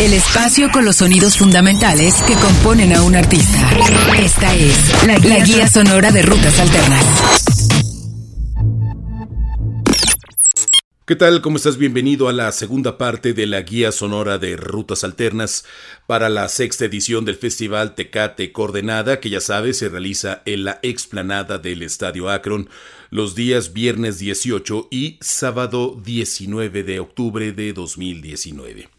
El espacio con los sonidos fundamentales que componen a un artista. Esta es la, la guía sonora de Rutas Alternas. ¿Qué tal? ¿Cómo estás? Bienvenido a la segunda parte de la guía sonora de Rutas Alternas para la sexta edición del Festival Tecate Coordenada, que ya sabes se realiza en la explanada del Estadio Akron los días viernes 18 y sábado 19 de octubre de 2019.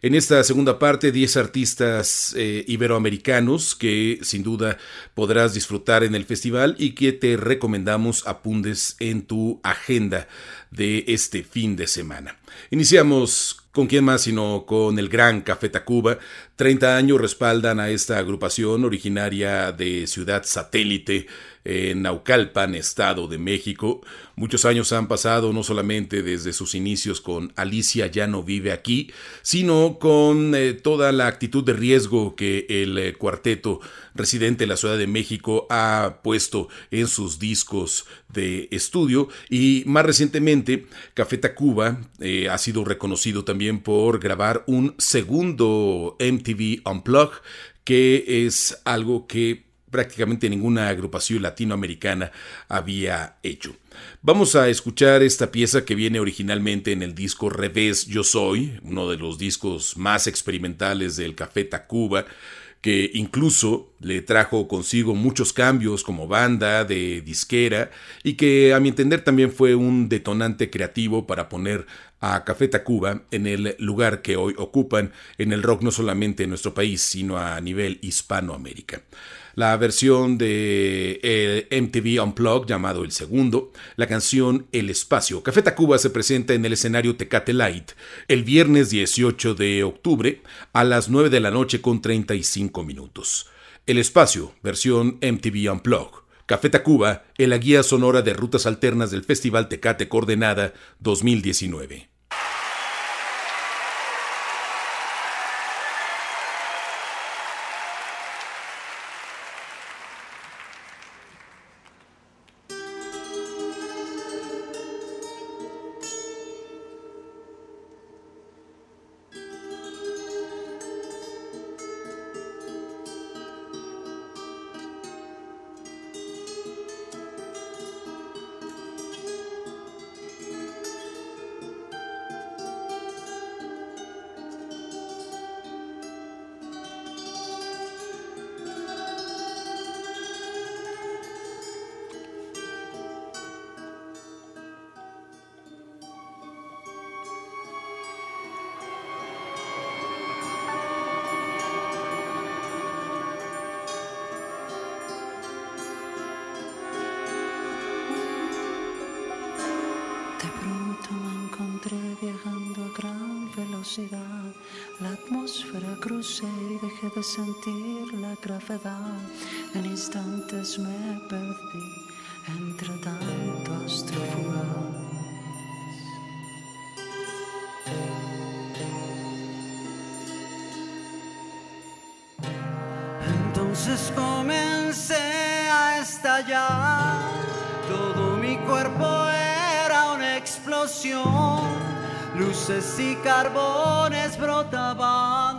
En esta segunda parte, 10 artistas eh, iberoamericanos que sin duda podrás disfrutar en el festival y que te recomendamos apuntes en tu agenda de este fin de semana. Iniciamos con quién más sino con el gran Café Tacuba. 30 años respaldan a esta agrupación originaria de Ciudad Satélite en Naucalpan, Estado de México. Muchos años han pasado no solamente desde sus inicios con Alicia ya no vive aquí, sino con eh, toda la actitud de riesgo que el eh, cuarteto residente de la Ciudad de México ha puesto en sus discos de estudio y más recientemente Café Tacuba eh, ha sido reconocido también por grabar un segundo Unplugged que es algo que prácticamente ninguna agrupación latinoamericana había hecho. Vamos a escuchar esta pieza que viene originalmente en el disco Revés Yo Soy, uno de los discos más experimentales del Café Tacuba, que incluso le trajo consigo muchos cambios como banda, de disquera, y que a mi entender también fue un detonante creativo para poner a Café Tacuba en el lugar que hoy ocupan en el rock no solamente en nuestro país, sino a nivel Hispanoamérica la versión de eh, MTV Unplugged llamado El Segundo, la canción El Espacio. Café Tacuba se presenta en el escenario Tecate Light el viernes 18 de octubre a las 9 de la noche con 35 minutos. El Espacio, versión MTV Unplugged. Café Tacuba en la guía sonora de rutas alternas del Festival Tecate Coordenada 2019. Entonces comencé a estallar, todo mi cuerpo era una explosión. Luces y carbones brotaban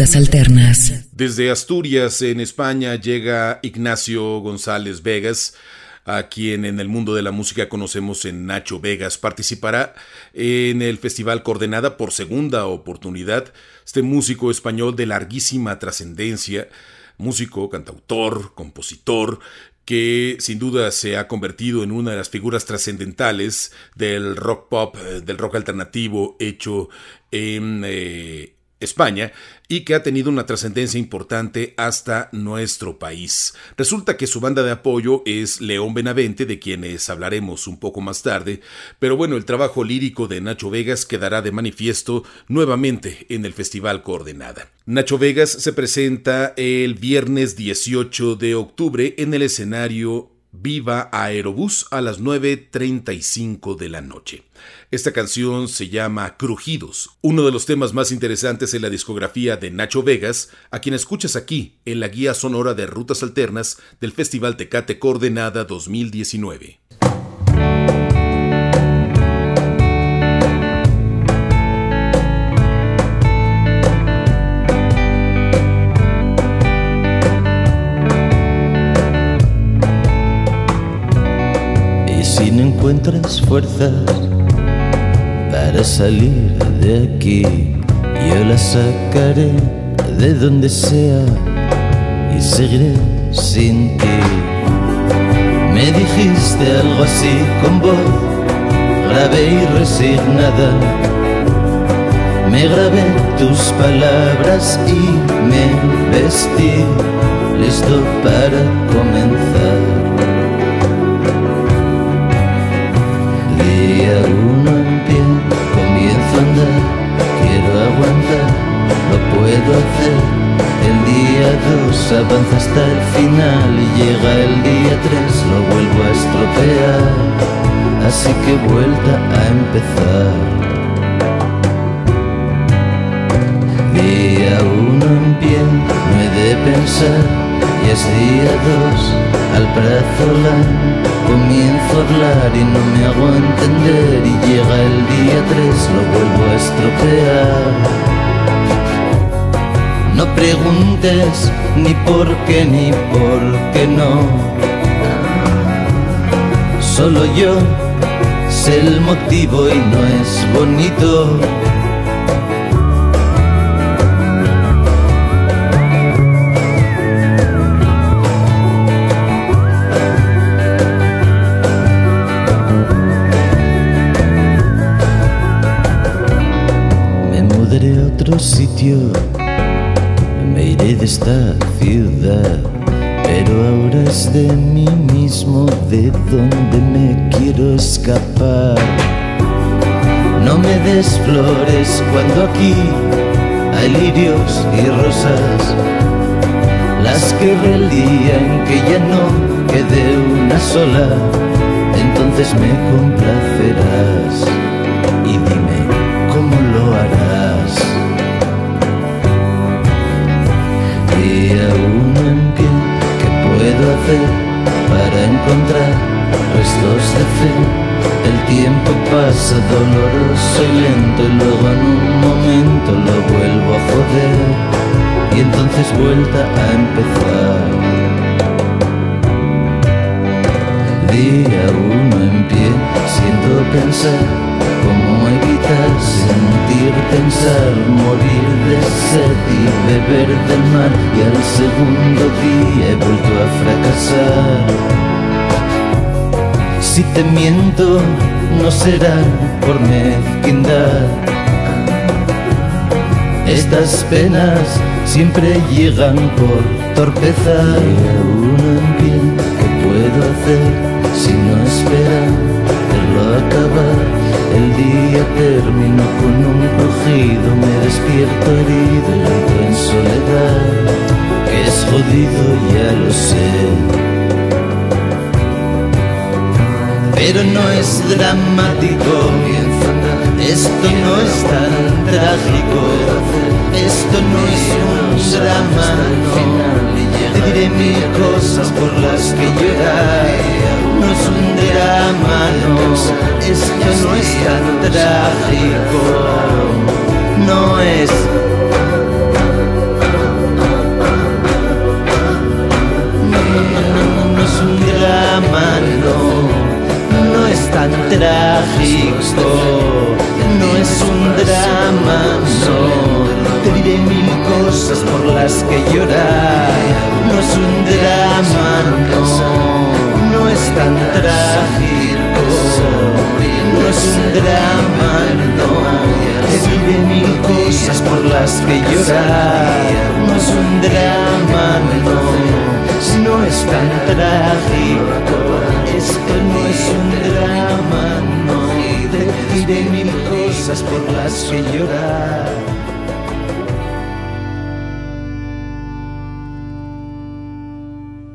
Alternas. Desde Asturias, en España, llega Ignacio González Vegas, a quien en el mundo de la música conocemos en Nacho Vegas. Participará en el Festival Coordenada por segunda oportunidad. Este músico español de larguísima trascendencia, músico, cantautor, compositor, que sin duda se ha convertido en una de las figuras trascendentales del rock pop, del rock alternativo hecho en eh, España y que ha tenido una trascendencia importante hasta nuestro país. Resulta que su banda de apoyo es León Benavente, de quienes hablaremos un poco más tarde, pero bueno, el trabajo lírico de Nacho Vegas quedará de manifiesto nuevamente en el Festival Coordenada. Nacho Vegas se presenta el viernes 18 de octubre en el escenario Viva Aerobús a las 9.35 de la noche. Esta canción se llama Crujidos, uno de los temas más interesantes en la discografía de Nacho Vegas, a quien escuchas aquí en la guía sonora de Rutas Alternas del Festival Tecate Coordenada 2019. Encuentras fuerzas para salir de aquí, yo las sacaré de donde sea y seguiré sin ti. Me dijiste algo así con voz grave y resignada. Me grabé tus palabras y me vestí listo para comenzar. Uno en pie, comienzo a andar, quiero aguantar, lo puedo hacer. El día dos avanza hasta el final y llega el día tres, lo vuelvo a estropear. Así que vuelta a empezar. Día uno en pie, no he de pensar, y es día dos, al Prazolan comienzo a hablar y no me hago entender, y llega el día tres, lo vuelvo a estropear. No preguntes ni por qué ni por qué no, solo yo sé el motivo y no es bonito. Otro sitio, me iré de esta ciudad, pero ahora es de mí mismo de donde me quiero escapar. No me des flores cuando aquí hay lirios y rosas, las que el día en que ya no quede una sola, entonces me complacerás y dime para encontrar restos de fe? El tiempo pasa doloroso y lento y luego en un momento lo vuelvo a joder. Y entonces vuelta a empezar. Día uno en pie, siento pensar cómo evitar sentir, pensar, morir de sed y beber del mar y al segundo día he vuelto a fracasar. Si te miento, no será por mezquindad. Estas penas siempre llegan por torpeza. Y aún en pie, ¿qué puedo hacer si no esperar verlo acabar? El día terminó con un crujido, me despierto herido y en soledad. Que es jodido, ya lo sé. pero no es dramático. Esto no es tan trágico, esto no es un drama. Diré mil cosas por las que llorar, no es un drama, no. Esto no es tan trágico, no es. No, no, no es un drama, no no es tan trágico, no es un drama, no. Mil cosas por las que llorar, no es un drama, no, no es tan trágico, no es un drama, no. Te diré mil cosas por las que llorar, no es un drama, no. No es tan trágico, esto no es un drama, no. Te diré mil cosas por las que llorar.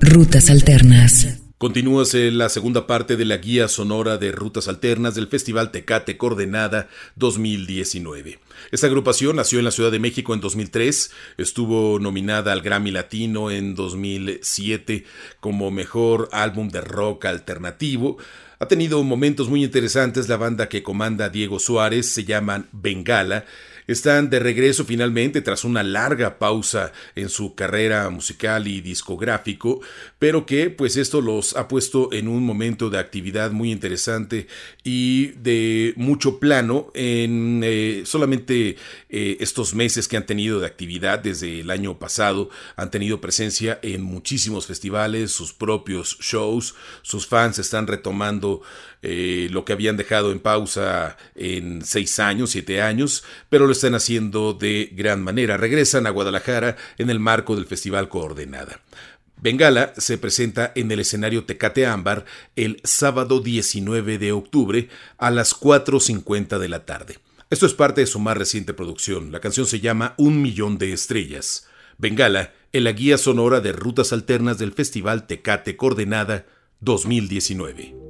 Rutas Alternas. Continúas la segunda parte de la guía sonora de Rutas Alternas del Festival Tecate Coordenada 2019. Esta agrupación nació en la Ciudad de México en 2003, estuvo nominada al Grammy Latino en 2007 como mejor álbum de rock alternativo. Ha tenido momentos muy interesantes la banda que comanda Diego Suárez, se llaman Bengala están de regreso finalmente tras una larga pausa en su carrera musical y discográfico, pero que pues esto los ha puesto en un momento de actividad muy interesante y de mucho plano en eh, solamente eh, estos meses que han tenido de actividad desde el año pasado han tenido presencia en muchísimos festivales, sus propios shows, sus fans están retomando eh, lo que habían dejado en pausa en seis años, siete años, pero lo están haciendo de gran manera. Regresan a Guadalajara en el marco del Festival Coordenada. Bengala se presenta en el escenario Tecate Ámbar el sábado 19 de octubre a las 4.50 de la tarde. Esto es parte de su más reciente producción. La canción se llama Un Millón de Estrellas. Bengala en la guía sonora de rutas alternas del Festival Tecate Coordenada 2019.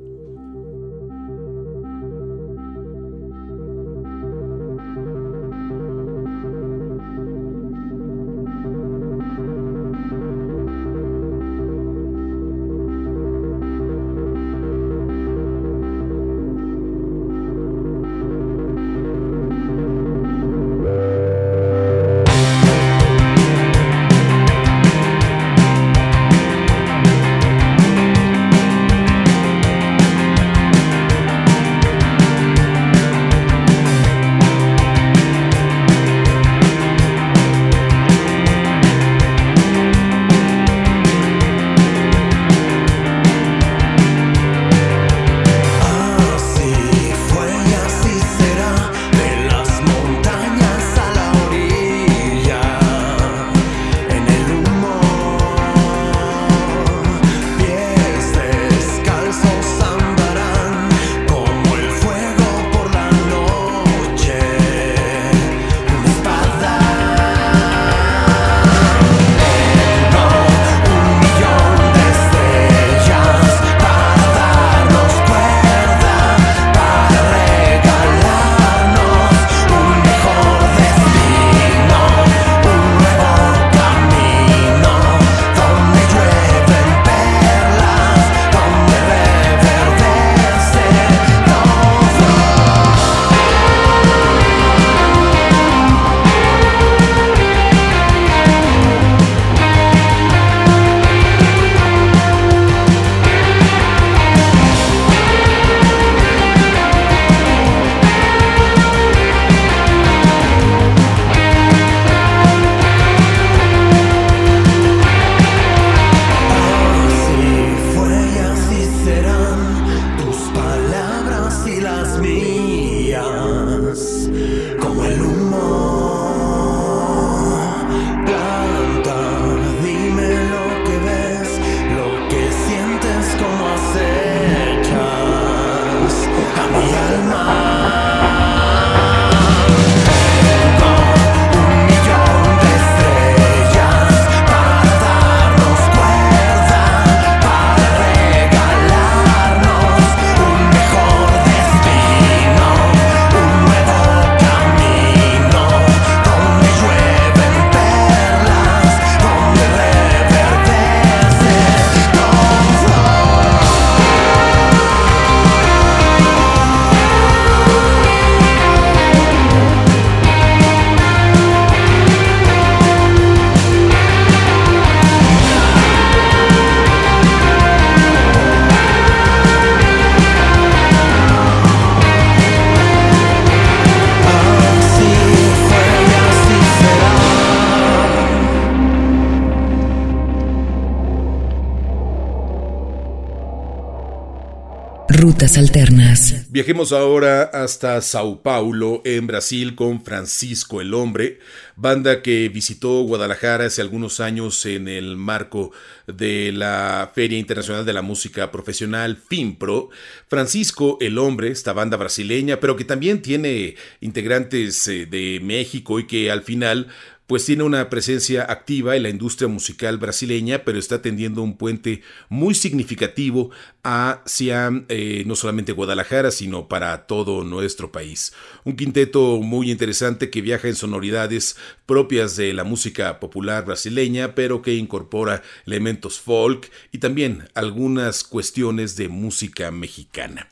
Alternas. Viajemos ahora hasta Sao Paulo, en Brasil, con Francisco el Hombre, banda que visitó Guadalajara hace algunos años en el marco de la Feria Internacional de la Música Profesional FIMPRO. Francisco el Hombre, esta banda brasileña, pero que también tiene integrantes eh, de México y que al final pues tiene una presencia activa en la industria musical brasileña, pero está tendiendo un puente muy significativo hacia eh, no solamente Guadalajara, sino para todo nuestro país. Un quinteto muy interesante que viaja en sonoridades propias de la música popular brasileña, pero que incorpora elementos folk y también algunas cuestiones de música mexicana.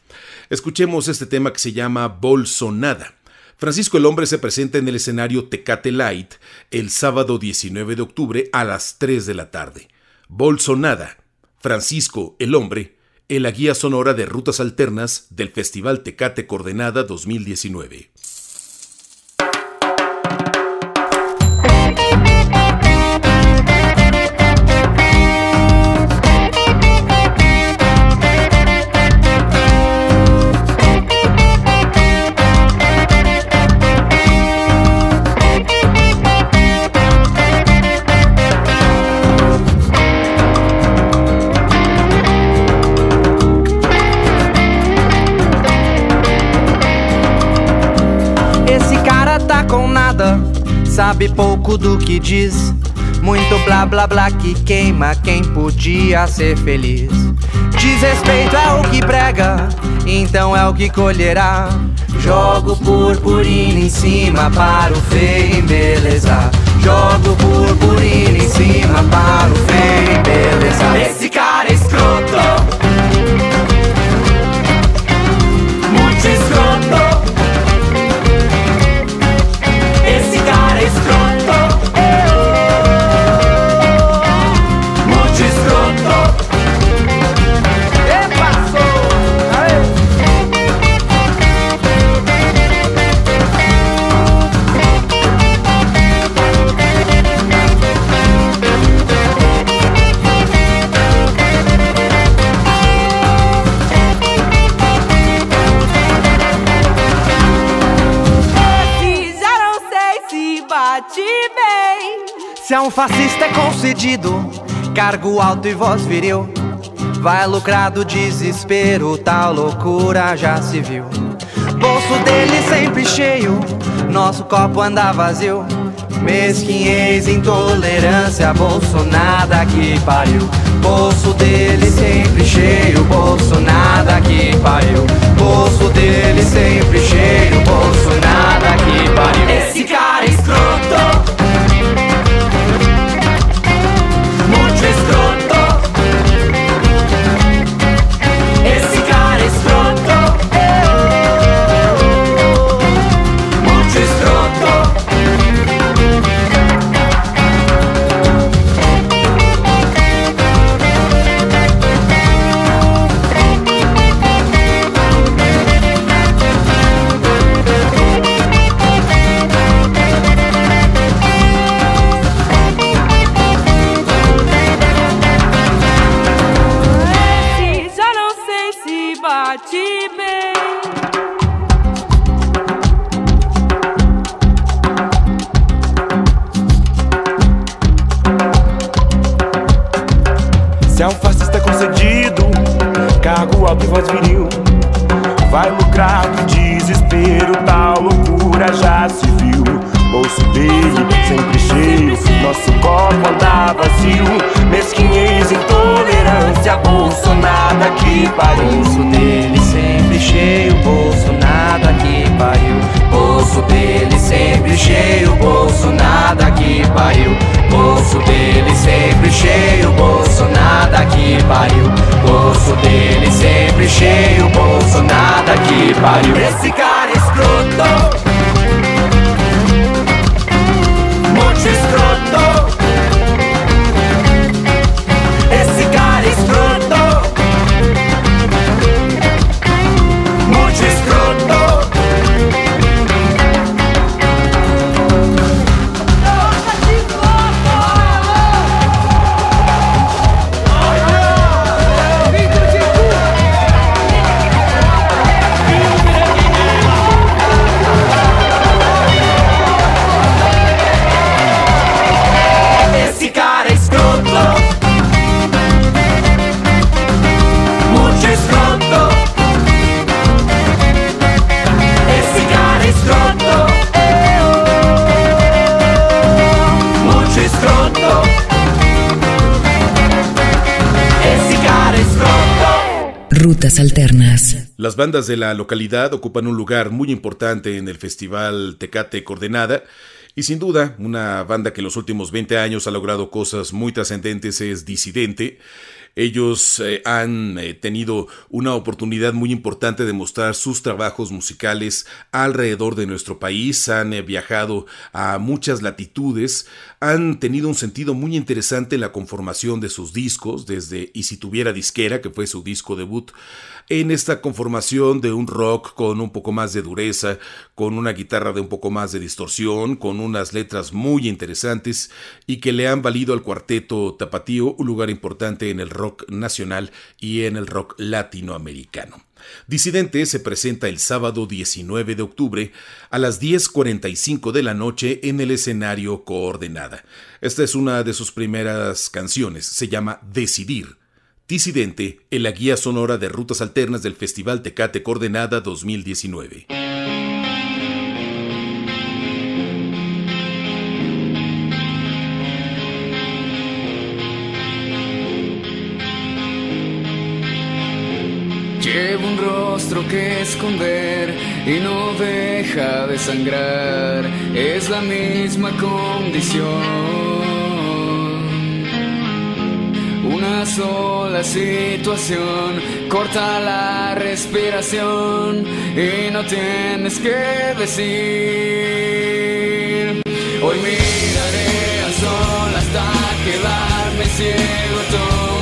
Escuchemos este tema que se llama Bolsonada. Francisco el Hombre se presenta en el escenario Tecate Light el sábado 19 de octubre a las 3 de la tarde. Bolsonada, Francisco el Hombre, en la guía sonora de rutas alternas del Festival Tecate Coordenada 2019. Pouco do que diz. Muito blá blá blá que queima quem podia ser feliz. Desrespeito é o que prega, então é o que colherá. Jogo purpurina em cima para o feio embelezar. Jogo purpurina em cima para o feio embelezar. Esse cara é escroto. Um fascista é concedido cargo alto e voz viril. Vai lucrar do desespero, tal loucura já se viu. Bolso dele sempre cheio, nosso copo anda vazio. Mesquinhez, intolerância, bolso nada que pariu. Bolso dele sempre cheio, bolso nada que pariu. Bolso dele sempre cheio, bolso nada que pariu. Esse pariu. Esse cara Las bandas de la localidad ocupan un lugar muy importante en el Festival Tecate Coordenada. Y sin duda, una banda que en los últimos 20 años ha logrado cosas muy trascendentes es Disidente. Ellos eh, han eh, tenido una oportunidad muy importante de mostrar sus trabajos musicales alrededor de nuestro país, han eh, viajado a muchas latitudes, han tenido un sentido muy interesante en la conformación de sus discos, desde Y si tuviera disquera, que fue su disco debut, en esta conformación de un rock con un poco más de dureza, con una guitarra de un poco más de distorsión, con unas letras muy interesantes y que le han valido al cuarteto tapatío un lugar importante en el rock nacional y en el rock latinoamericano. Disidente se presenta el sábado 19 de octubre a las 10.45 de la noche en el escenario Coordenada. Esta es una de sus primeras canciones, se llama Decidir Disidente en la guía sonora de rutas alternas del Festival Tecate Coordenada 2019. Llevo un rostro que esconder y no deja de sangrar, es la misma condición una sola situación corta la respiración y no tienes que decir. Hoy miraré al sol hasta quedarme ciego, toma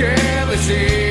tienes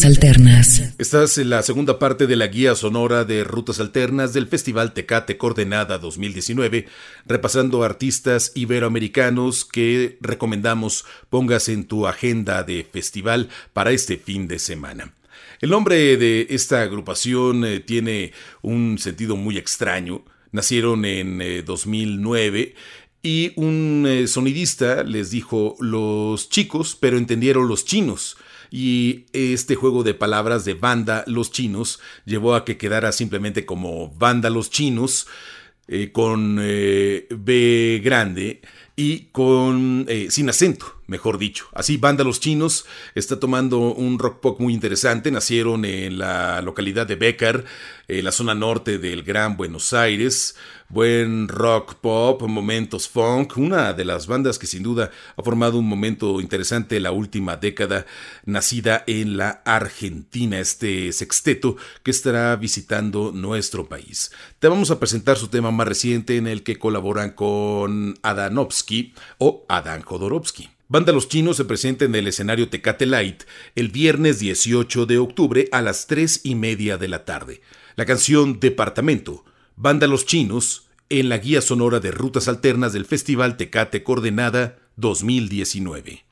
Rutas Alternas. Esta es la segunda parte de la guía sonora de Rutas Alternas del Festival Tecate Coordenada 2019, repasando artistas iberoamericanos que recomendamos pongas en tu agenda de festival para este fin de semana. El nombre de esta agrupación eh, tiene un sentido muy extraño. Nacieron en 2009 eh, y un eh, sonidista les dijo los chicos, pero entendieron los chinos. Y este juego de palabras de banda los chinos llevó a que quedara simplemente como banda los chinos con B grande y con sin acento mejor dicho. Así, Banda Los Chinos está tomando un rock pop muy interesante. Nacieron en la localidad de Becar, en la zona norte del Gran Buenos Aires. Buen rock pop, momentos funk, una de las bandas que sin duda ha formado un momento interesante la última década, nacida en la Argentina, este sexteto que estará visitando nuestro país. Te vamos a presentar su tema más reciente en el que colaboran con Adanovsky o Adán Jodorowsky. Banda Los Chinos se presenta en el escenario Tecate Light el viernes 18 de octubre a las 3 y media de la tarde. La canción Departamento, Banda Los Chinos, en la guía sonora de rutas alternas del Festival Tecate Coordenada 2019.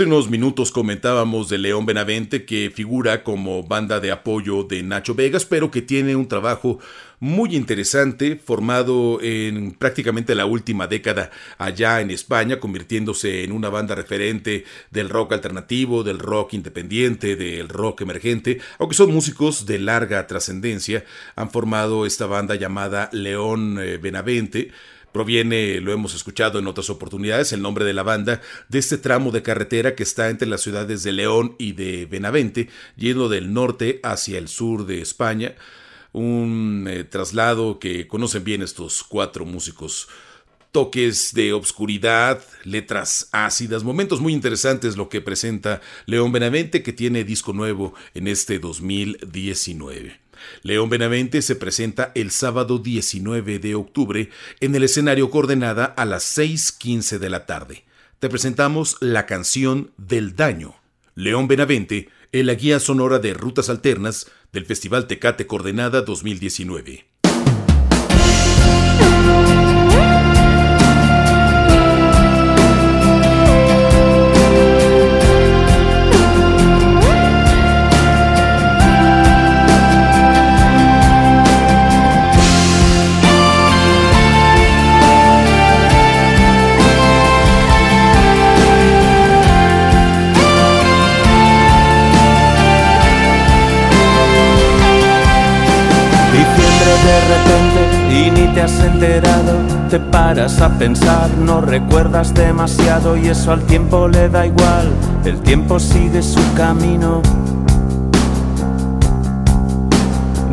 Hace unos minutos comentábamos de León Benavente que figura como banda de apoyo de Nacho Vegas, pero que tiene un trabajo muy interesante formado en prácticamente la última década allá en España, convirtiéndose en una banda referente del rock alternativo, del rock independiente, del rock emergente, aunque son músicos de larga trascendencia, han formado esta banda llamada León eh, Benavente Proviene, lo hemos escuchado en otras oportunidades, el nombre de la banda de este tramo de carretera que está entre las ciudades de León y de Benavente, yendo del norte hacia el sur de España. Un eh, traslado que conocen bien estos cuatro músicos toques de obscuridad, letras ácidas, momentos muy interesantes lo que presenta León Benavente que tiene disco nuevo en este 2019. León Benavente se presenta el sábado 19 de octubre en el escenario Coordenada a las 6.15 de la tarde. Te presentamos la canción del daño. León Benavente en la guía sonora de rutas alternas del Festival Tecate Coordenada 2019. Te has enterado, te paras a pensar, no recuerdas demasiado y eso al tiempo le da igual, el tiempo sigue su camino.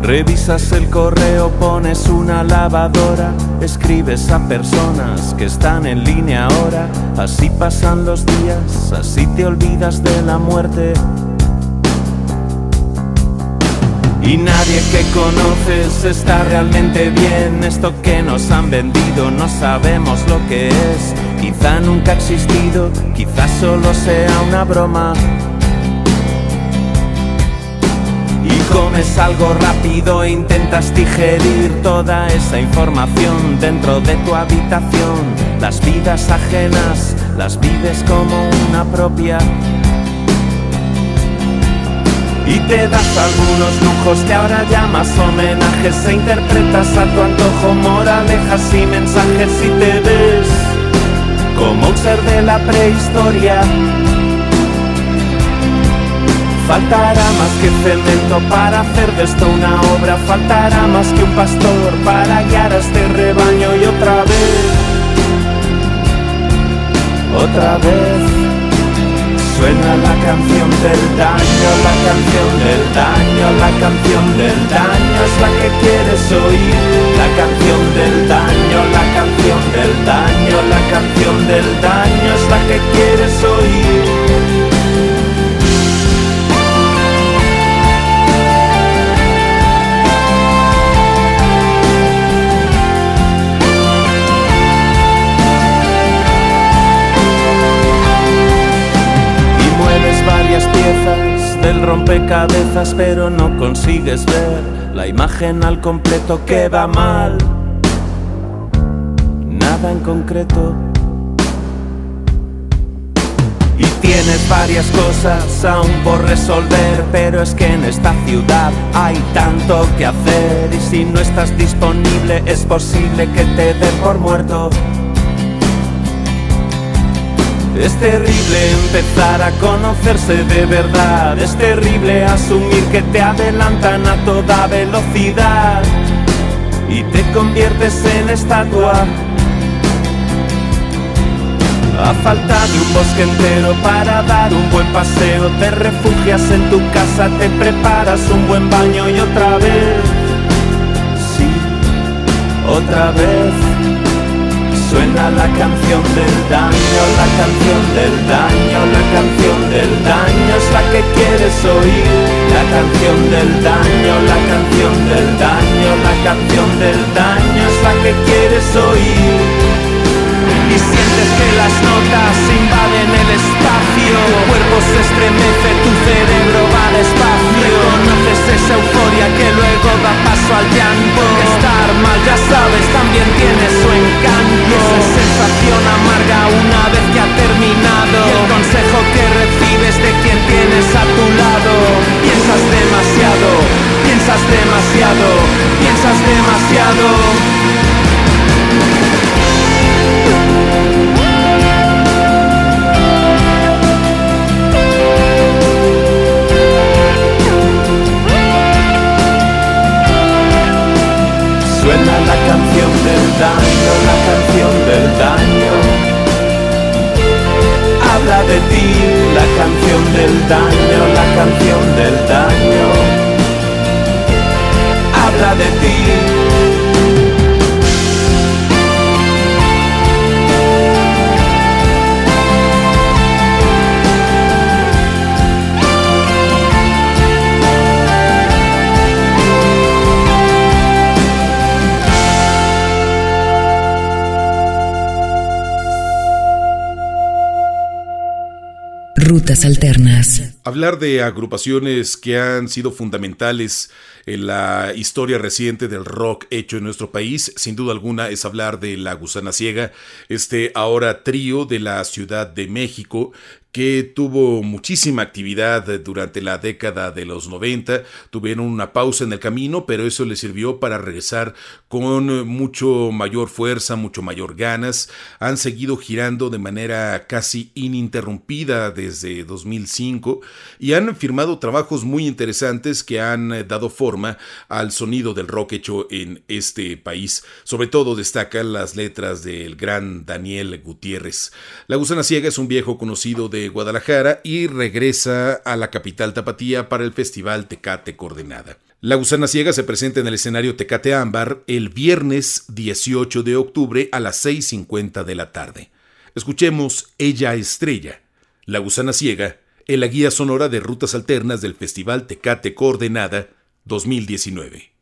Revisas el correo, pones una lavadora, escribes a personas que están en línea ahora, así pasan los días, así te olvidas de la muerte. Y nadie que conoces está realmente bien. Esto que nos han vendido no sabemos lo que es. Quizá nunca ha existido, quizá solo sea una broma. Y comes algo rápido e intentas digerir toda esa información dentro de tu habitación. Las vidas ajenas las vives como una propia te das algunos lujos que ahora llamas homenajes e interpretas a tu antojo moralejas y mensajes y te ves como un ser de la prehistoria. Faltará más que cemento para hacer de esto una obra, faltará más que un pastor para guiar a este rebaño y otra vez, otra vez. Suena la canción del daño, la canción del daño, la canción del daño es la que quieres oír. La canción del daño, la canción del daño, la canción del daño es la que quieres oír. Del rompecabezas, pero no consigues ver la imagen al completo que va mal. Nada en concreto. Y tienes varias cosas aún por resolver, pero es que en esta ciudad hay tanto que hacer y si no estás disponible es posible que te den por muerto. Es terrible empezar a conocerse de verdad. Es terrible asumir que te adelantan a toda velocidad y te conviertes en estatua. A falta de un bosque entero para dar un buen paseo, te refugias en tu casa, te preparas un buen baño y otra vez, sí, otra vez Suena la canción del daño, la canción del daño, la canción del daño es la que quieres oír. La canción del daño, la canción del daño, la canción del daño es la que quieres oír. Y sientes que las notas invaden el espacio, espacio. Tu cuerpo se estremece, tu cerebro va despacio. Reconoces esa euforia que luego da paso al llanto. Estar mal, ya sabes, también tiene su encanto. Y Esa sensación amarga una vez que ha terminado. Y el consejo que recibes de quien tienes a tu lado. Piensas demasiado, piensas demasiado, piensas demasiado. Del daño, la canción del daño. Habla de ti, la canción del daño, la canción del daño. Habla de ti. Rutas Alternas. Hablar de agrupaciones que han sido fundamentales en la historia reciente del rock hecho en nuestro país, sin duda alguna es hablar de La Gusana Ciega, este ahora trío de la Ciudad de México que tuvo muchísima actividad durante la década de los 90, tuvieron una pausa en el camino, pero eso les sirvió para regresar con mucho mayor fuerza, mucho mayor ganas, han seguido girando de manera casi ininterrumpida desde 2005 y han firmado trabajos muy interesantes que han dado forma al sonido del rock hecho en este país. Sobre todo destacan las letras del gran Daniel Gutiérrez. La Gusana Ciega es un viejo conocido de Guadalajara y regresa a la capital tapatía para el Festival Tecate Coordenada. La Gusana Ciega se presenta en el escenario Tecate Ámbar el viernes 18 de octubre a las 6.50 de la tarde. Escuchemos Ella Estrella, La Gusana Ciega, en la guía sonora de rutas alternas del Festival Tecate Coordenada 2019.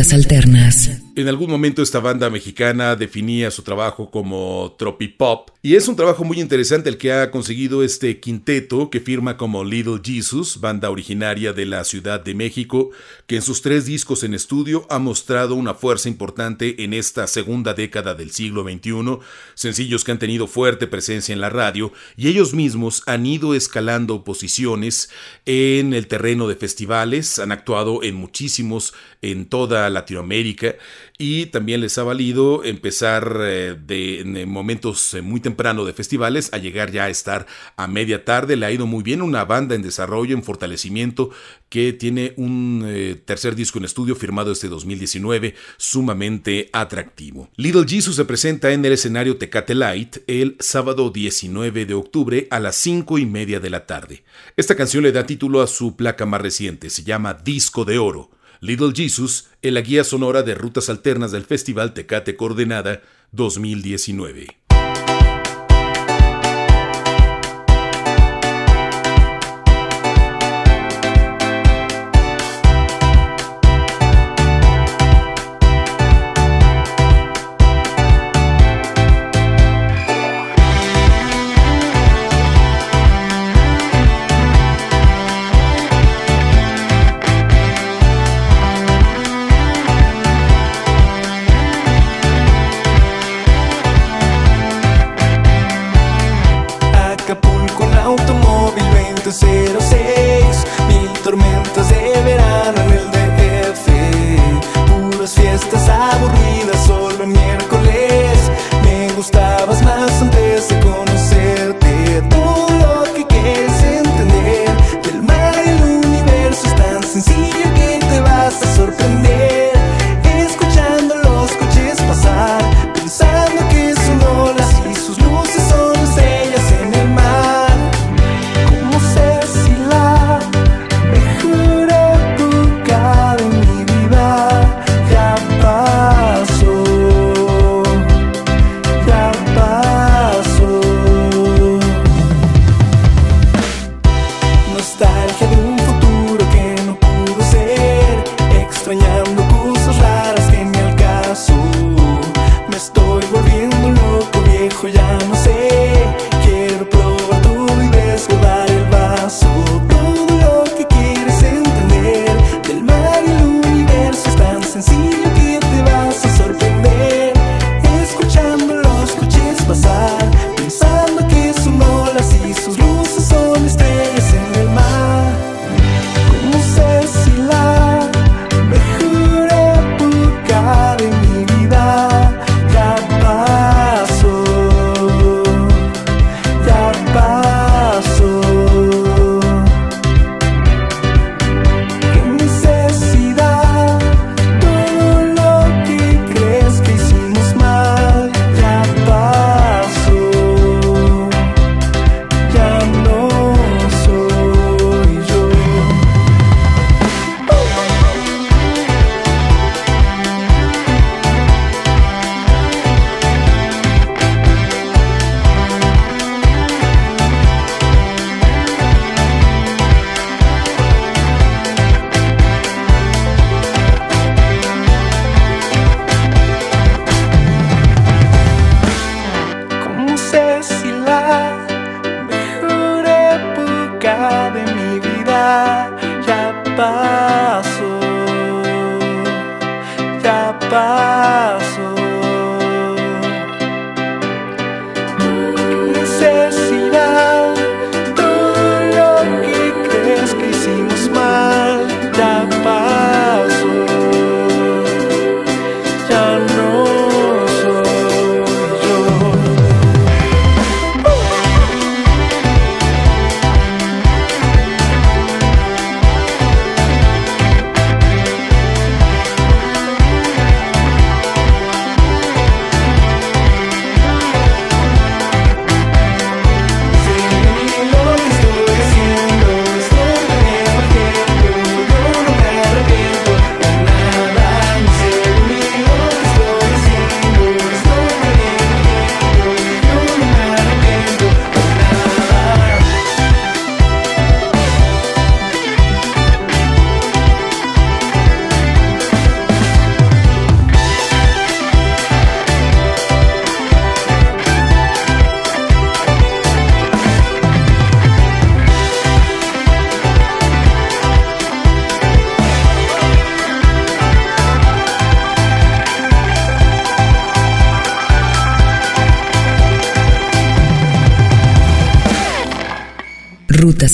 Alternas. En algún momento esta banda mexicana definía su trabajo como tropipop y es un trabajo muy interesante el que ha conseguido este quinteto que firma como Little Jesus, banda originaria de la Ciudad de México, que en sus tres discos en estudio ha mostrado una fuerza importante en esta segunda década del siglo XXI, sencillos que han tenido fuerte presencia en la radio y ellos mismos han ido escalando posiciones en el terreno de festivales, han actuado en muchísimos en toda Latinoamérica y también les ha valido empezar eh, de, en momentos eh, muy temprano de festivales a llegar ya a estar a media tarde. Le ha ido muy bien una banda en desarrollo, en fortalecimiento, que tiene un eh, tercer disco en estudio firmado este 2019 sumamente atractivo. Little Jesus se presenta en el escenario Tecate Light el sábado 19 de octubre a las 5 y media de la tarde. Esta canción le da título a su placa más reciente, se llama Disco de Oro. Little Jesus en la guía sonora de rutas alternas del Festival Tecate Coordenada 2019.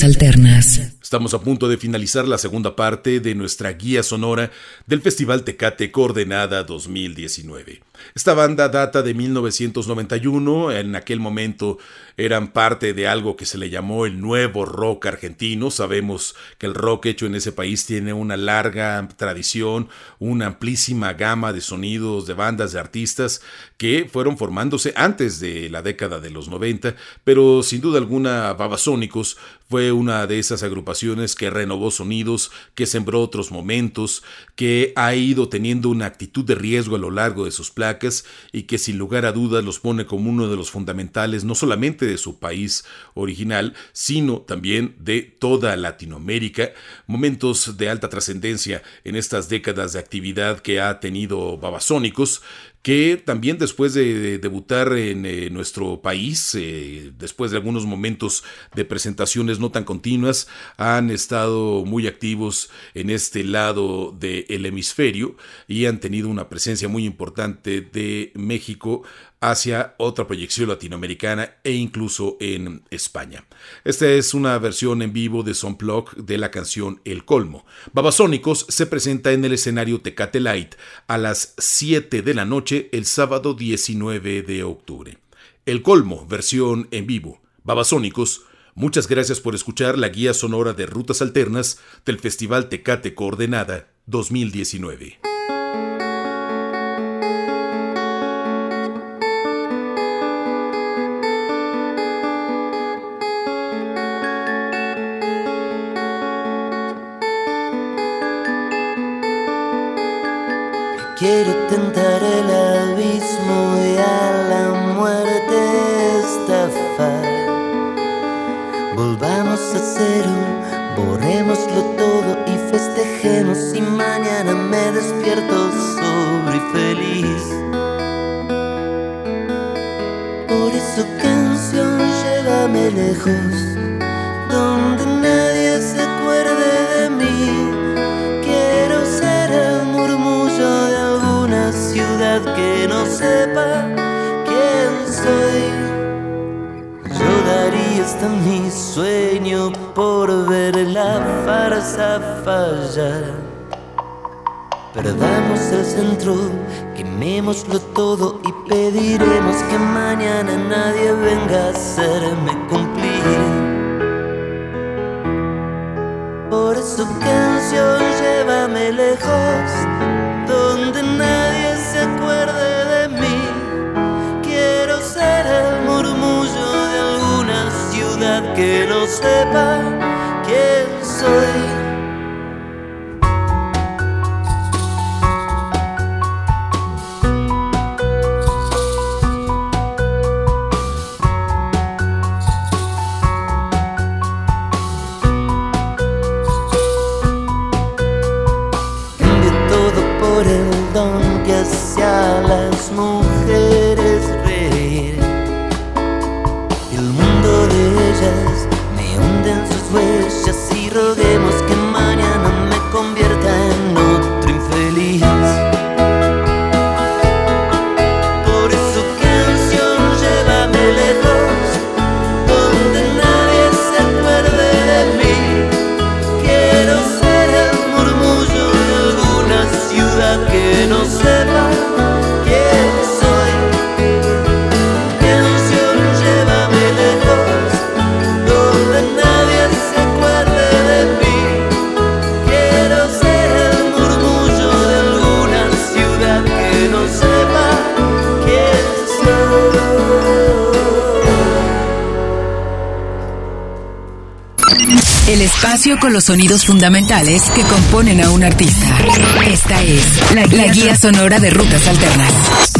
Alternas. Estamos a punto de finalizar la segunda parte de nuestra guía sonora del Festival Tecate Coordenada 2019. Esta banda data de 1991, en aquel momento eran parte de algo que se le llamó el nuevo rock argentino. Sabemos que el rock hecho en ese país tiene una larga tradición, una amplísima gama de sonidos, de bandas, de artistas que fueron formándose antes de la década de los 90, pero sin duda alguna Babasónicos fue una de esas agrupaciones que renovó sonidos, que sembró otros momentos, que ha ido teniendo una actitud de riesgo a lo largo de sus placas y que sin lugar a dudas los pone como uno de los fundamentales no solamente de su país original, sino también de toda Latinoamérica. Momentos de alta trascendencia en estas décadas de actividad que ha tenido Babasónicos, que también después de, debutar en eh, nuestro país, eh, después de algunos momentos de presentaciones no tan continuas, han estado muy activos en este lado del hemisferio y han tenido una presencia muy importante de México hacia otra proyección latinoamericana e incluso en España. Esta es una versión en vivo de Sonplug de la canción El Colmo. Babasónicos se presenta en el escenario Tecate Light a las 7 de la noche el sábado 19 de octubre. El Colmo, versión en vivo. Babasónicos, muchas gracias por escuchar la guía sonora de rutas alternas del Festival Tecate Coordenada 2019. Quiero tentar el abismo y a la muerte estafar. Volvamos a cero, borrémoslo todo y festejemos. Y mañana me despierto sobre feliz. Por eso, canción, llévame lejos, donde sepa quién soy. Yo daría hasta mi sueño por ver la farsa fallar. Perdamos el centro, quemémoslo todo y pediremos que mañana nadie venga a hacerme cumplir. Que no con los sonidos fundamentales que componen a un artista. Esta es la guía sonora de rutas alternas.